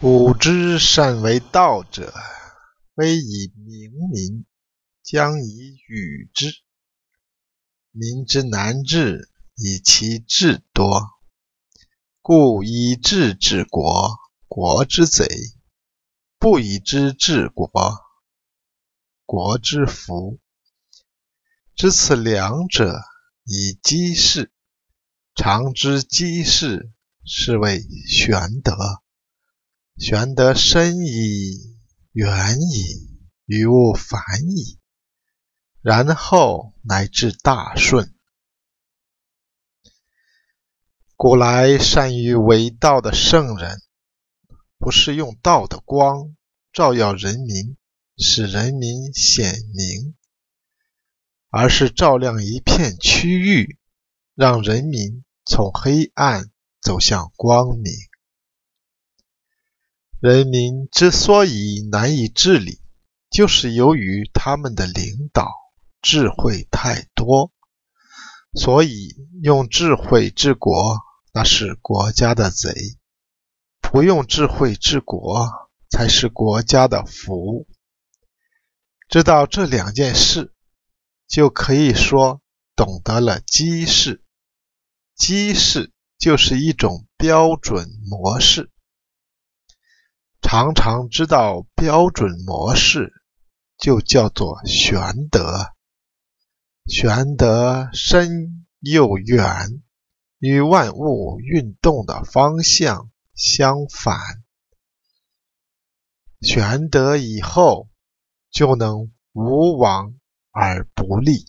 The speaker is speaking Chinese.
古之善为道者，非以明民，将以愚之。民之难治，以其智多。故以智治国，国之贼；不以知治国，国之福。知此两者，以积事。常知积事，是谓玄德。玄德深矣，远矣，于物反矣，然后乃至大顺。古来善于为道的圣人，不是用道的光照耀人民，使人民显明，而是照亮一片区域，让人民从黑暗走向光明。人民之所以难以治理，就是由于他们的领导智慧太多，所以用智慧治国，那是国家的贼；不用智慧治国，才是国家的福。知道这两件事，就可以说懂得了机事。机事就是一种标准模式。常常知道标准模式，就叫做玄德。玄德深又远，与万物运动的方向相反。玄德以后，就能无往而不利。